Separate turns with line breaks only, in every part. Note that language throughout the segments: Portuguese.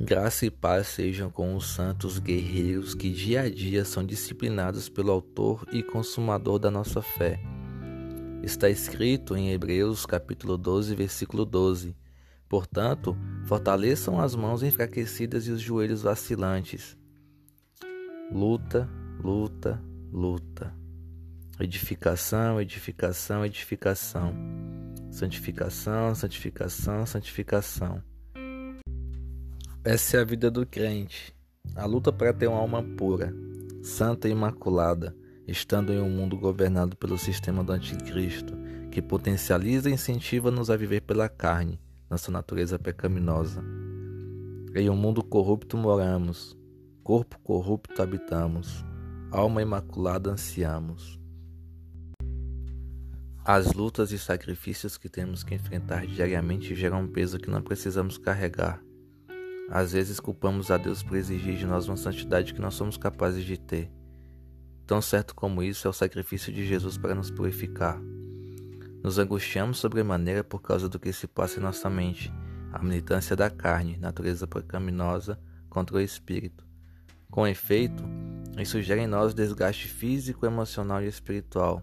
Graça e paz sejam com os santos guerreiros que dia a dia são disciplinados pelo Autor e Consumador da nossa fé. Está escrito em Hebreus capítulo 12, versículo 12. Portanto, fortaleçam as mãos enfraquecidas e os joelhos vacilantes. Luta, luta, luta. Edificação, edificação, edificação. Santificação, santificação, santificação. Essa é a vida do crente, a luta para ter uma alma pura, santa e imaculada, estando em um mundo governado pelo sistema do anticristo, que potencializa e incentiva-nos a viver pela carne, nossa natureza pecaminosa. Em um mundo corrupto moramos, corpo corrupto habitamos, alma imaculada ansiamos. As lutas e sacrifícios que temos que enfrentar diariamente geram um peso que não precisamos carregar às vezes culpamos a Deus por exigir de nós uma santidade que não somos capazes de ter. Tão certo como isso é o sacrifício de Jesus para nos purificar. Nos angustiamos sobremaneira por causa do que se passa em nossa mente, a militância da carne, natureza pecaminosa, contra o espírito. Com efeito, isso gera em nós desgaste físico, emocional e espiritual.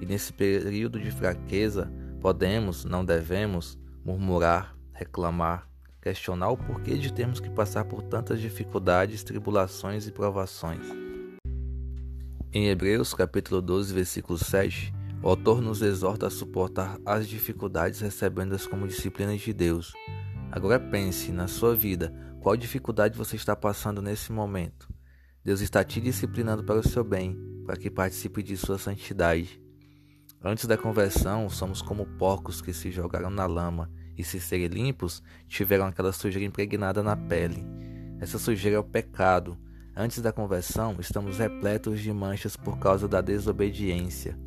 E nesse período de fraqueza, podemos, não devemos, murmurar, reclamar, questionar o porquê de termos que passar por tantas dificuldades, tribulações e provações. Em Hebreus capítulo 12, versículo 7, o autor nos exorta a suportar as dificuldades recebendo-as como disciplinas de Deus. Agora pense na sua vida, qual dificuldade você está passando nesse momento? Deus está te disciplinando para o seu bem, para que participe de sua santidade. Antes da conversão, somos como porcos que se jogaram na lama e se serem limpos, tiveram aquela sujeira impregnada na pele. Essa sujeira é o pecado. Antes da conversão, estamos repletos de manchas por causa da desobediência.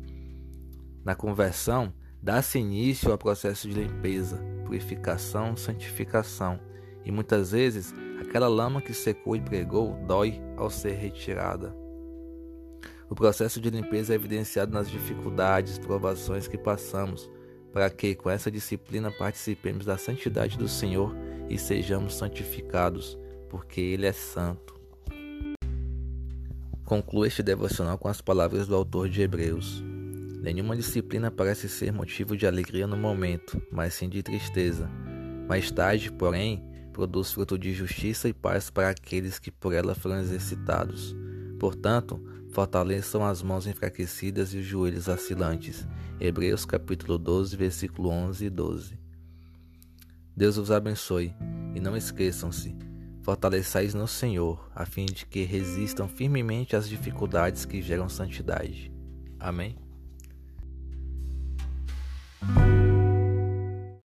Na conversão, dá-se início ao processo de limpeza, purificação, santificação, e muitas vezes aquela lama que secou e pregou dói ao ser retirada. O processo de limpeza é evidenciado nas dificuldades, provações que passamos, para que com essa disciplina participemos da santidade do Senhor e sejamos santificados, porque Ele é santo. Concluo este devocional com as palavras do autor de Hebreus. Nenhuma disciplina parece ser motivo de alegria no momento, mas sim de tristeza. Mais tarde, porém, produz fruto de justiça e paz para aqueles que por ela foram exercitados. Portanto, Fortaleçam as mãos enfraquecidas e os joelhos vacilantes. Hebreus capítulo 12, versículo 11 e 12. Deus os abençoe e não esqueçam-se, fortaleçais no Senhor, a fim de que resistam firmemente às dificuldades que geram santidade. Amém.